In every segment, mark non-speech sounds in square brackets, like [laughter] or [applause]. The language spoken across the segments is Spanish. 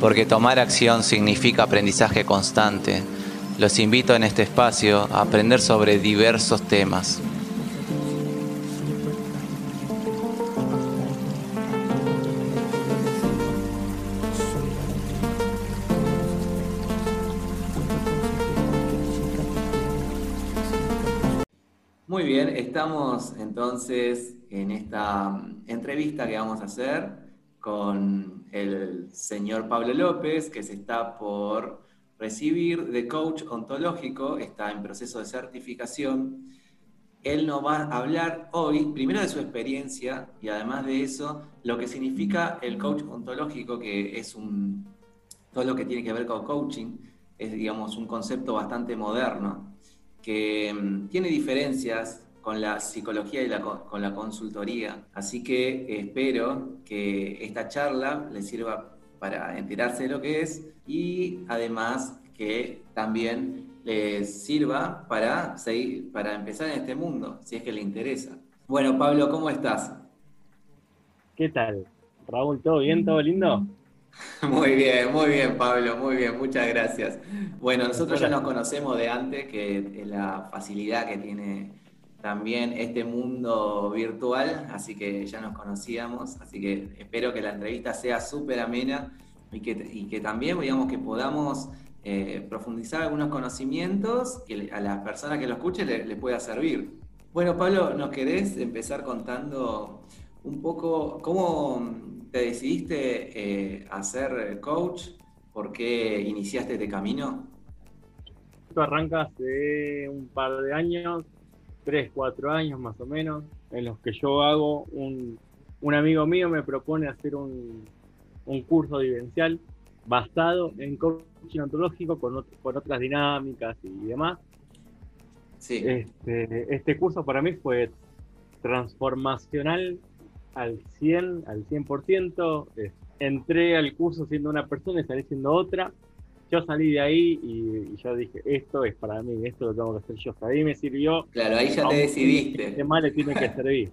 porque tomar acción significa aprendizaje constante. Los invito en este espacio a aprender sobre diversos temas. Muy bien, estamos entonces en esta entrevista que vamos a hacer con el señor Pablo López, que se está por recibir de coach ontológico, está en proceso de certificación. Él nos va a hablar hoy, primero de su experiencia y además de eso, lo que significa el coach ontológico, que es un, todo lo que tiene que ver con coaching, es digamos un concepto bastante moderno que mm, tiene diferencias con la psicología y con la consultoría. Así que espero que esta charla les sirva para enterarse de lo que es y además que también les sirva para, seguir, para empezar en este mundo, si es que le interesa. Bueno, Pablo, ¿cómo estás? ¿Qué tal? Raúl, ¿todo bien? ¿Todo lindo? [laughs] Muy bien, muy bien, Pablo, muy bien, muchas gracias. Bueno, nosotros ya nos conocemos de antes, que la facilidad que tiene también este mundo virtual, así que ya nos conocíamos, así que espero que la entrevista sea súper amena y que, que, también, digamos, que podamos eh, profundizar algunos conocimientos que a las personas que lo escuchen les le pueda servir. Bueno, Pablo, ¿nos querés empezar contando un poco cómo te decidiste eh, a ser coach? ¿Por qué iniciaste este camino? Esto arranca hace un par de años, tres, cuatro años más o menos, en los que yo hago un, un amigo mío me propone hacer un, un curso vivencial basado en coaching ontológico con, con otras dinámicas y demás. Sí. Este, este curso para mí fue transformacional al 100, al 100%. entré al curso siendo una persona y salí siendo otra. Yo salí de ahí y, yo dije, esto es para mí, esto lo tengo que hacer yo. Ahí me sirvió. Claro, ahí ya te decidiste. ¿Qué más le tiene que servir?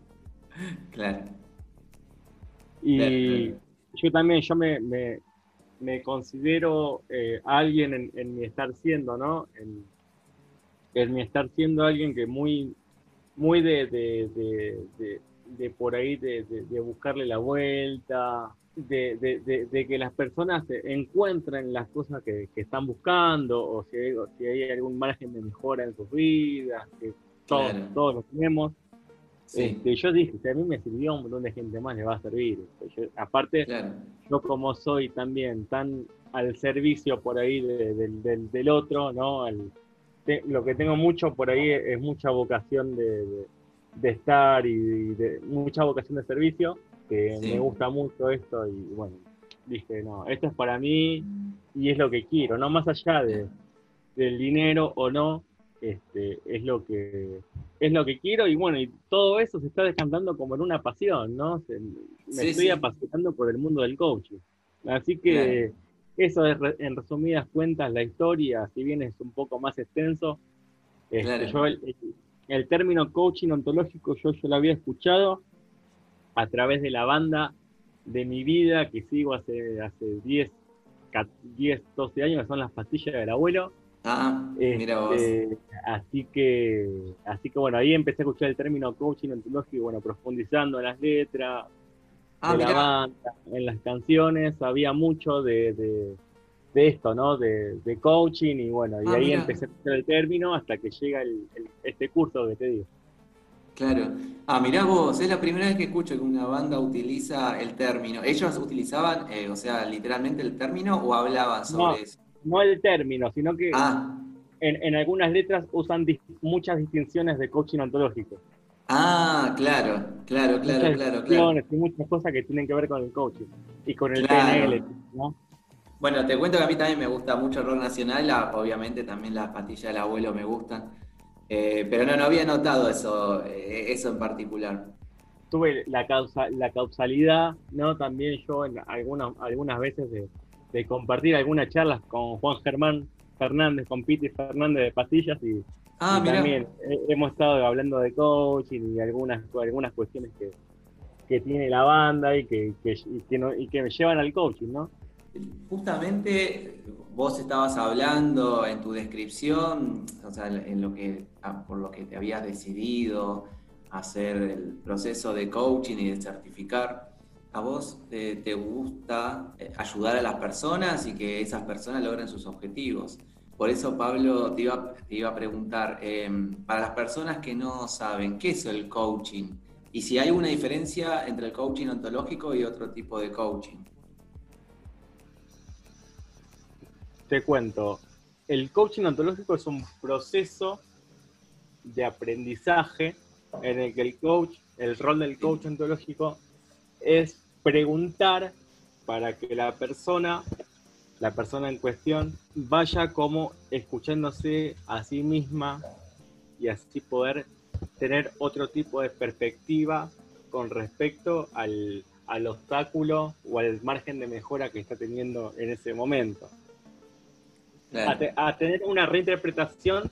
[laughs] claro. Y yo también, yo me, me, considero eh, alguien en, mi estar siendo, ¿no? En, en, mi estar siendo alguien que muy, muy de de por ahí de, buscarle la vuelta, de, que las personas encuentren las cosas que, están buscando o si, hay, si, hay, algún margen de mejora en sus vidas, que todos, todos lo tenemos. Este, yo dije, si a mí me sirvió, un montón de gente más le va a servir. Este, aparte, yo como soy también tan al servicio por ahí del, del, otro, ¿no? lo que tengo mucho por ahí es mucha vocación de, de estar y de, mucha vocación de servicio, que me gusta mucho esto y bueno, dije, no, esto es para mí y es lo que quiero, no más allá de, del dinero o no, este, es lo que es lo que quiero y bueno, y todo eso se está descantando como en una pasión, ¿no? me estoy apasionando por el mundo del coaching. Así que eso es en resumidas cuentas la historia, si bien es un poco más extenso, este, yo el término coaching ontológico yo, yo lo había escuchado a través de la banda de mi vida que sigo hace, hace 10, 10, 12 años, que son las pastillas del abuelo. Ah, mira vos. Este, así que, así que bueno, ahí empecé a escuchar el término coaching ontológico, bueno, profundizando en las letras, ah, de la banda, en las canciones, había mucho de de esto, ¿no? De, coaching y bueno, y ah, ahí empecé a escuchar el término hasta que llega este curso que te digo. Claro. Ah, mirá vos, es la primera vez que escucho que una banda utiliza el término. ¿Ellos utilizaban, eh, o sea, literalmente el término o hablaban sobre eso? No el término, sino que ah. en, algunas letras usan muchas distinciones de coaching ontológico. Ah, claro, claro, claro, claro, claro. Y muchas cosas que tienen que ver con el coaching y con el PNL, ¿no? Bueno, te cuento que a mí también me gusta mucho el rock nacional, obviamente también las pastillas del abuelo me gustan, eh, pero no, no había notado eso, eh, eso en particular. Tuve la, causa, la causalidad, ¿no? También yo en algunas, algunas veces de, compartir algunas charlas con Juan Germán Fernández, con Piti Fernández de Pastillas y, ah, también hemos estado hablando de coaching y algunas, algunas cuestiones que, tiene la banda y que, y que me llevan al coaching, ¿no? Justamente vos estabas hablando en tu descripción, o sea, ah, por lo que te habías decidido hacer el proceso de coaching y de certificar. ¿A vos te, gusta eh, ayudar a las personas y que esas personas logren sus objetivos? Por eso, Pablo, te iba, a preguntar, em, para las personas que no saben, ¿qué es el coaching? Y si hay una diferencia entre el coaching ontológico y otro tipo de coaching. Te cuento, el coaching ontológico es un proceso de aprendizaje en el que el coach, el rol del coach ontológico es preguntar para que la persona, la persona en cuestión, vaya como escuchándose a sí misma y así poder tener otro tipo de perspectiva con respecto al, obstáculo o al margen de mejora que está teniendo en ese momento. A, tener una reinterpretación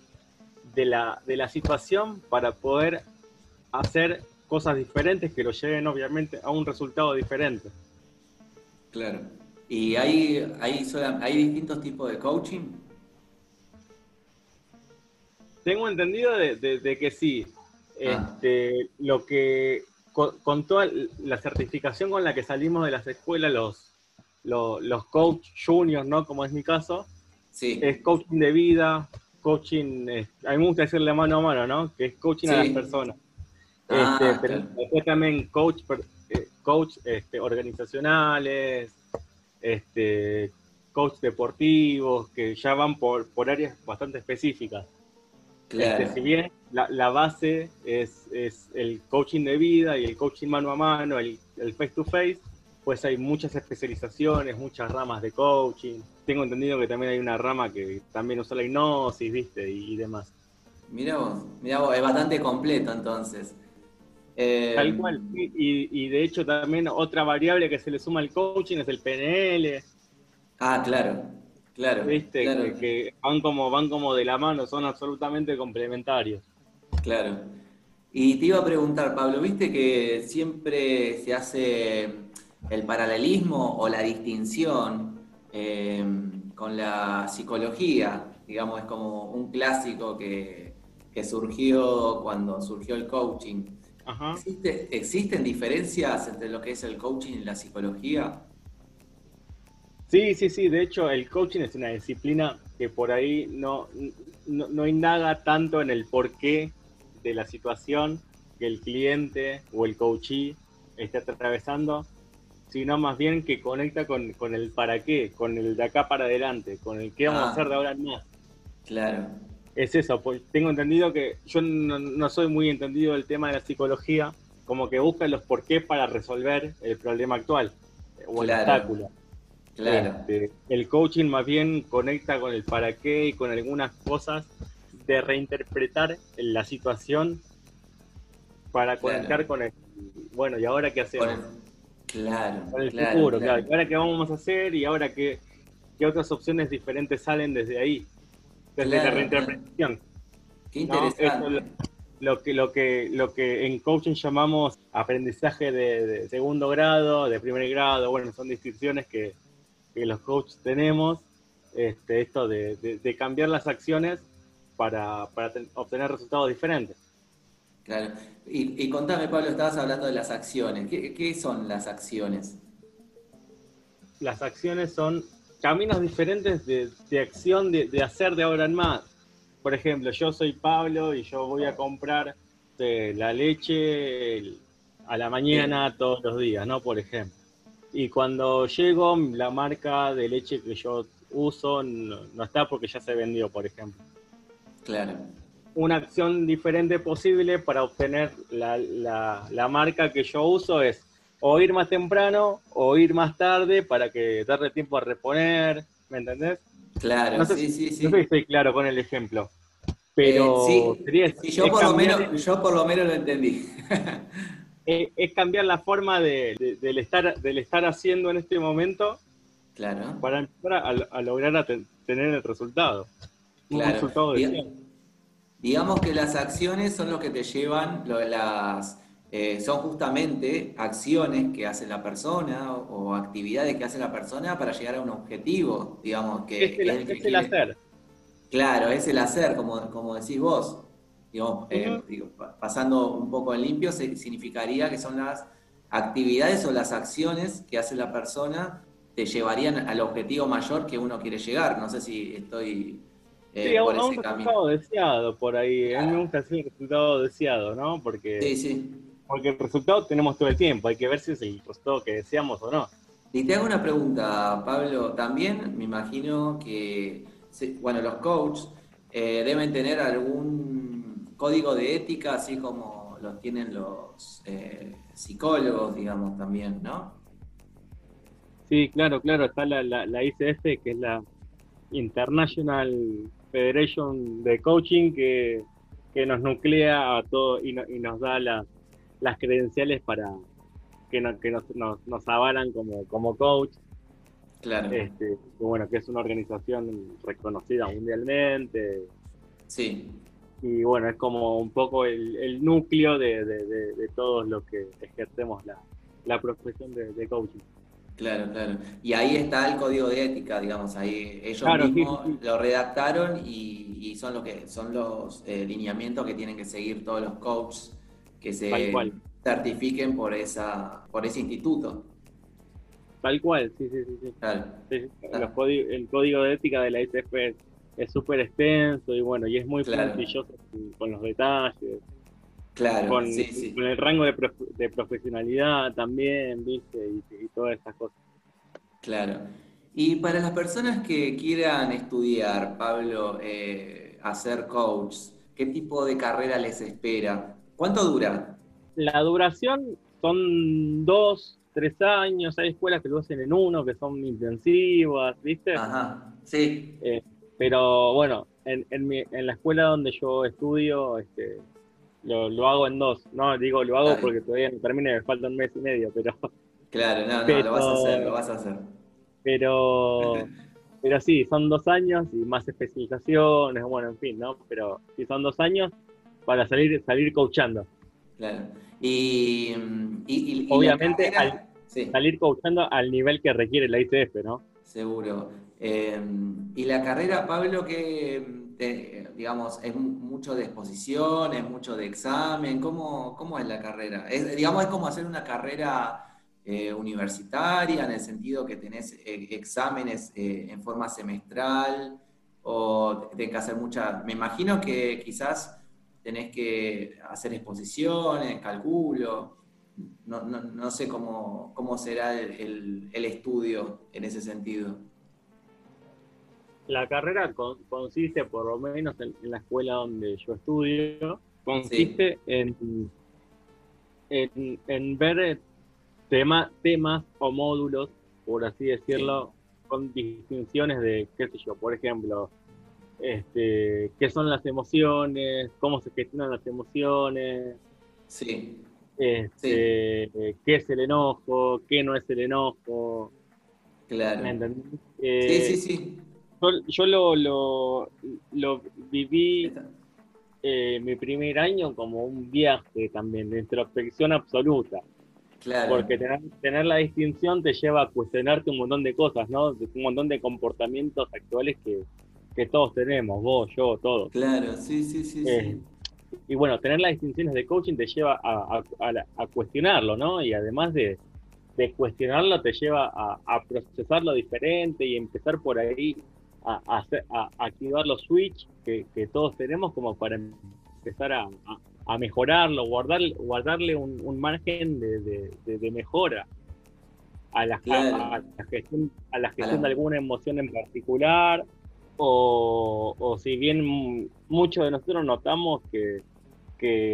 de la, de la situación para poder hacer cosas diferentes que lo lleven obviamente a un resultado diferente. Claro. ¿Y hay, hay, hay distintos tipos de coaching? Tengo entendido de, que sí. Ah. Este, lo que con, toda la certificación con la que salimos de las escuelas, los, los, coach juniors, ¿no? Como es mi caso, sí. es coaching de vida, coaching, a mí me gusta decirle mano a mano, ¿no? Que es coaching a las personas. Ah, este, pero después también coach, eh, coach este, organizacionales, este, coach deportivos, que ya van por, por áreas bastante específicas. Este, si bien la, base es, es, el coaching de vida y el coaching mano a mano, el, face to face, pues hay muchas especializaciones, muchas ramas de coaching. Tengo entendido que también hay una rama que también usa la hipnosis, ¿viste? Y, demás. Mira vos, mira vos, es bastante completo entonces. Tal em, cual, y, de hecho también otra variable que se le suma al coaching es el PNL. Ah, claro, claro. Viste, Que, van, como, van como de la mano, son absolutamente complementarios. Claro. Y te iba a preguntar, Pablo, viste que siempre se hace el paralelismo o la distinción em, con la psicología, digamos, es como un clásico que, que surgió cuando surgió el coaching. ¿Existen diferencias entre lo que es el coaching y la psicología? Sí, sí, sí. De hecho, el coaching es una disciplina que por ahí no, no, indaga tanto en el porqué de la situación que el cliente o el coachee está atravesando, sino más bien que conecta con, el para qué, con el de acá para adelante, con el qué vamos a ah. hacer de ahora en más. Claro es eso, pues tengo entendido que yo no, soy muy entendido del tema de la psicología, como que busca los porqués para resolver el problema actual o el obstáculo. Claro. Este, el coaching más bien conecta con el para qué y con algunas cosas de reinterpretar la situación para conectar con el bueno, ¿y ahora qué hacemos? Claro. Con el futuro, claro. ¿Y ahora qué vamos a hacer? ¿Y ahora qué, qué otras opciones diferentes salen desde ahí? desde la reinterpretación. Qué interesante. lo, que, lo, que, lo que en coaching llamamos aprendizaje de, segundo grado, de primer grado, bueno, son distinciones que, los coaches tenemos, este, esto de, cambiar las acciones para, obtener resultados diferentes. Claro. Y, contame, Pablo, estabas hablando de las acciones. ¿Qué, qué son las acciones? Las acciones son caminos diferentes de, acción, de, hacer de ahora en más. Por ejemplo, yo soy Pablo y yo voy a comprar eh, la leche a la mañana todos los días, ¿no? Por ejemplo. Y cuando llego, la marca de leche que yo uso no, está porque ya se vendió, por ejemplo. Claro. Una acción diferente posible para obtener la, la marca que yo uso es o ir más temprano o ir más tarde para que darle tiempo a reponer, ¿me entendés? Claro, sí, sí, sí. No sé si estoy claro con el ejemplo. Pero eh, sí, yo, por lo menos, yo por lo menos lo entendí. [laughs] es, cambiar la forma de, del, estar, del estar haciendo en este momento claro. para empezar a, lograr tener el resultado. Claro. resultado Digamos que las acciones son lo que te llevan, las, eh, son justamente acciones que hace la persona o, actividades que hace la persona para llegar a un objetivo, digamos, que es el, hacer. Claro, es el hacer, como, como decís vos. Eh, pasando un poco en limpio, significaría que son las actividades o las acciones que hace la persona te llevarían al objetivo mayor que uno quiere llegar. No sé si estoy eh, sí, a, un resultado deseado por ahí. A mí me gusta hacer el resultado deseado, ¿no? Porque, sí, sí. porque el resultado tenemos todo el tiempo. Hay que ver si es el resultado que deseamos o no. Y te hago una pregunta, Pablo. También me imagino que, bueno, los coaches eh, deben tener algún código de ética, así como los tienen los eh, psicólogos, digamos, también, ¿no? Sí, claro, claro. Está la, la, la ICF, que es la International Federation de Coaching que, nos nuclea a todo y, y nos da las credenciales para que, que nos, nos, avalan como, como coach. Claro. Este, bueno, que es una organización reconocida mundialmente. Sí. Y bueno, es como un poco el, núcleo de, de, de, todos los que ejercemos la, la profesión de coaching. Claro, claro. Y ahí está el código de ética, digamos, ahí ellos mismos lo redactaron y, son lo que son los eh, lineamientos que tienen que seguir todos los coaches que se certifiquen por esa por ese instituto. Tal cual, sí, sí, sí. el código de ética de la ICF es súper extenso y bueno, y es muy claro. con los detalles. Claro, con, el rango de, profesionalidad también, ¿viste? Y, todas estas cosas. Claro. Y para las personas que quieran estudiar, Pablo, eh, hacer coach, ¿qué tipo de carrera les espera? ¿Cuánto dura? La duración son dos, tres años. Hay escuelas que lo hacen en uno, que son intensivas, ¿viste? Ajá, sí. Eh, pero bueno, en, en la escuela donde yo estudio, este, lo, lo, hago en dos. No, digo, lo hago porque todavía no termine, me falta un mes y medio, pero. Claro, no, no, lo vas a hacer, lo vas a hacer. Pero. [laughs] pero sí, son dos años y más especializaciones, bueno, en fin, ¿no? Pero sí son dos años para salir, salir coachando. Claro. Y, obviamente salir coachando al nivel que requiere la ICF, ¿no? Seguro. Eh, y la carrera, Pablo, que digamos, es mucho de exposición, es mucho de examen? ¿Cómo, cómo es la carrera? Es, digamos, es como hacer una carrera eh, universitaria en el sentido que tenés eh, exámenes eh, en forma semestral o tenés que hacer muchas... Me imagino que quizás tenés que hacer exposiciones, calculo. No, sé cómo, cómo será el estudio en ese sentido la carrera consiste, por lo menos en, la escuela donde yo estudio, consiste en, en, ver eh, temas o módulos, por así decirlo, con distinciones de, qué sé yo, por ejemplo, este, qué son las emociones, cómo se gestionan las emociones. Sí. Este, qué es el enojo, qué no es el enojo. Claro. sí, sí, sí yo, lo, lo, viví eh, mi primer año como un viaje también de introspección absoluta. Claro. Porque tener, la distinción te lleva a cuestionarte un montón de cosas, ¿no? Un montón de comportamientos actuales que, todos tenemos, vos, yo, todos. Claro, sí, sí, sí, sí. Eh, y bueno, tener las distinciones de coaching te lleva a, a, cuestionarlo, ¿no? Y además de, de cuestionarlo te lleva a, procesarlo diferente y empezar por ahí a, activar los switch que, todos tenemos como para empezar a, mejorarlo, guardar, guardarle un, margen de, mejora a la, gestión, a la gestión de alguna emoción en particular, o, si bien muchos de nosotros notamos que,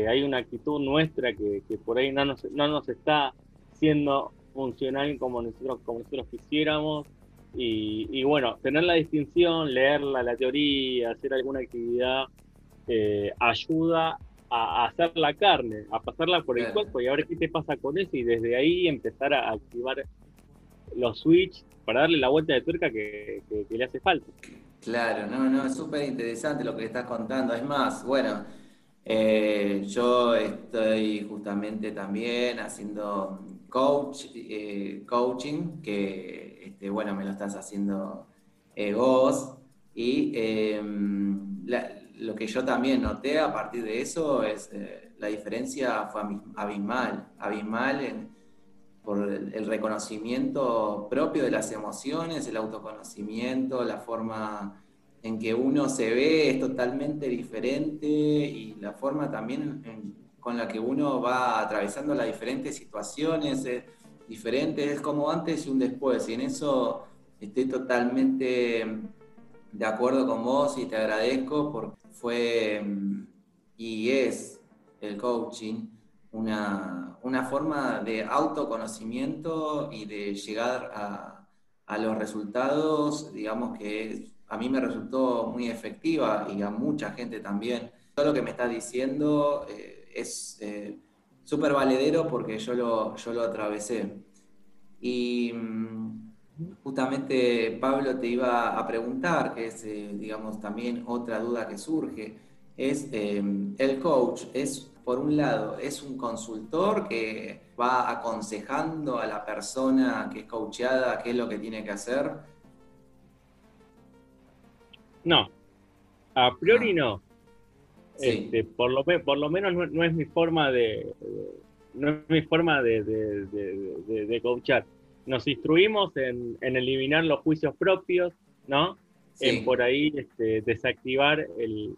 hay una actitud nuestra que, por ahí no nos, no nos está siendo funcional como nosotros, como nosotros quisiéramos, y, bueno, tener la distinción, leerla, la teoría, hacer alguna actividad, eh, ayuda a, hacer la carne, a pasarla por el cuerpo y a ver qué te pasa con eso y desde ahí empezar a activar los switch para darle la vuelta de tuerca que, le hace falta. Claro, no, no, es súper interesante lo que estás contando. Es más, bueno, Eh, yo estoy justamente también haciendo coach, eh, coaching, que este, bueno, me lo estás haciendo eh, vos. Y em, lo que yo también noté a partir de eso es la diferencia fue abismal, abismal en, por el, reconocimiento propio de las emociones, el autoconocimiento, la forma en que uno se ve es totalmente diferente y la forma también con la que uno va atravesando las diferentes situaciones es diferente, es como antes y un después, y en eso estoy totalmente de acuerdo con vos y te agradezco porque fue y es el coaching una, una forma de autoconocimiento y de llegar a, a, los resultados, digamos que a mí me resultó muy efectiva y a mucha gente también. Todo lo que me estás diciendo eh, es eh, súper valedero porque yo lo, yo lo atravesé. Y mm, justamente Pablo te iba a preguntar, que es, eh, digamos, también otra duda que surge, es el coach, es por un lado, es un consultor que va aconsejando a la persona que es coacheada qué es lo que tiene que hacer. No, a priori no. Este, por, lo, por lo menos no, es mi forma de, no es mi forma de, de, coachar. Nos instruimos en, eliminar los juicios propios, ¿no? En por ahí este, desactivar el,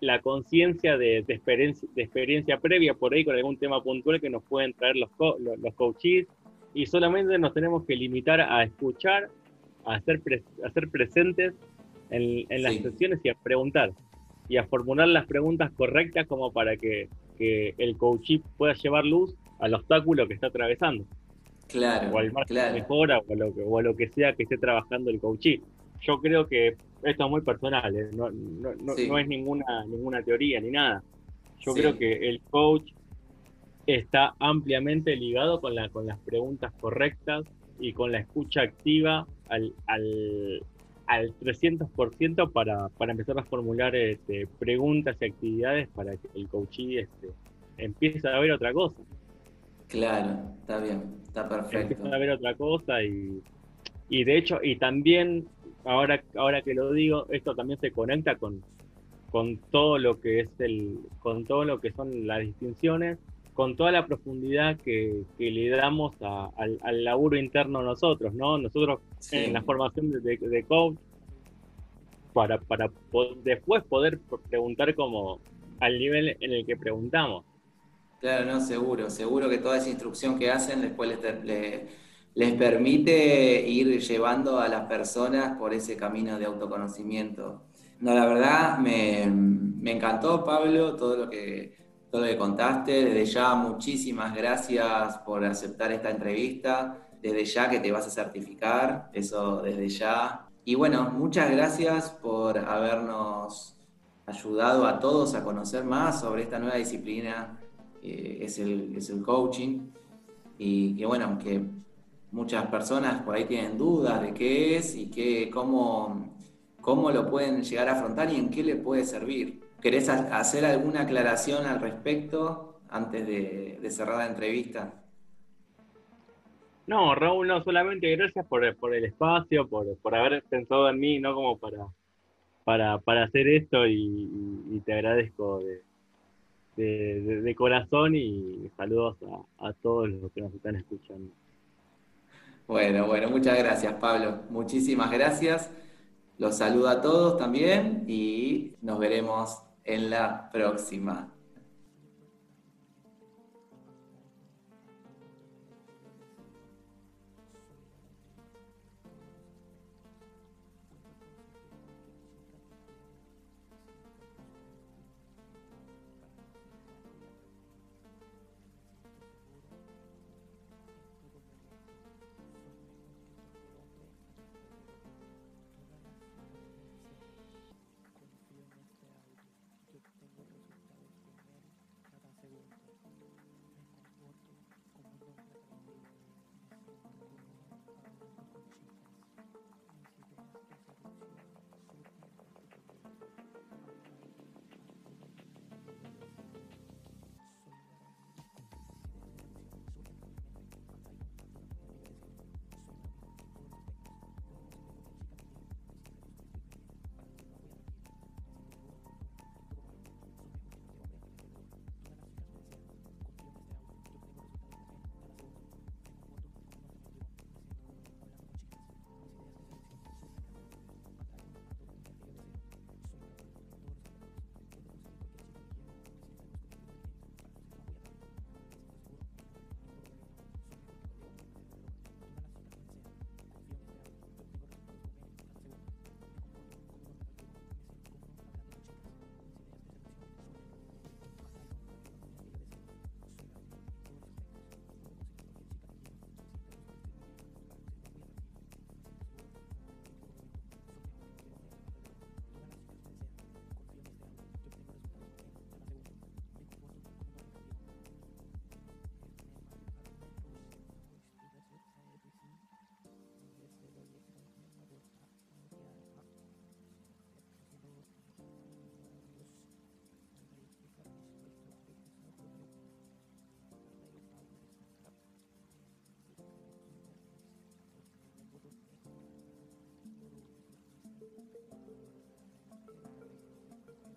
la conciencia de, experiencia, de experiencia previa por ahí con algún tema puntual que nos pueden traer los, los, coaches y solamente nos tenemos que limitar a escuchar, a ser, a ser presentes en, en las sesiones y a preguntar y a formular las preguntas correctas como para que, que el coachee pueda llevar luz al obstáculo que está atravesando. Claro, o al margen de mejora o a, lo que, o a lo que sea que esté trabajando el coachee. Yo creo que esto es muy personal, ¿eh? no, no, no, no, es ninguna, ninguna teoría ni nada. Yo creo que el coach está ampliamente ligado con, la, con las preguntas correctas y con la escucha activa al, al, al 300% para, para empezar a formular este, preguntas y actividades para que el coachee este, empiece a ver otra cosa. Claro, está bien, está perfecto. Empieza a ver otra cosa y, y de hecho, y también ahora, ahora que lo digo, esto también se conecta con, con todo lo que es el, con todo lo que son las distinciones, con toda la profundidad que, le damos al, laburo interno nosotros, ¿no? Nosotros en la formación de, coach, para, para después poder preguntar como al nivel en el que preguntamos. Claro, no, seguro, seguro que toda esa instrucción que hacen después le les permite ir llevando a las personas por ese camino de autoconocimiento. No, la verdad me, encantó, Pablo, todo lo, que, todo lo que contaste. Desde ya, muchísimas gracias por aceptar esta entrevista. Desde ya que te vas a certificar, eso desde ya. Y bueno, muchas gracias por habernos ayudado a todos a conocer más sobre esta nueva disciplina que es el, es el coaching. Y que bueno, que muchas personas por ahí tienen dudas de qué es y qué, cómo, cómo lo pueden llegar a afrontar y en qué le puede servir. ¿Querés hacer alguna aclaración al respecto antes de, cerrar la entrevista? No, Raúl, no, solamente gracias por, el espacio, por, haber pensado en mí, ¿no? Como para, para, hacer esto y, te agradezco de, corazón y saludos a todos los que nos están escuchando. Bueno, bueno, muchas gracias, Pablo. Muchísimas gracias. Los saludo a todos también y nos veremos en la próxima.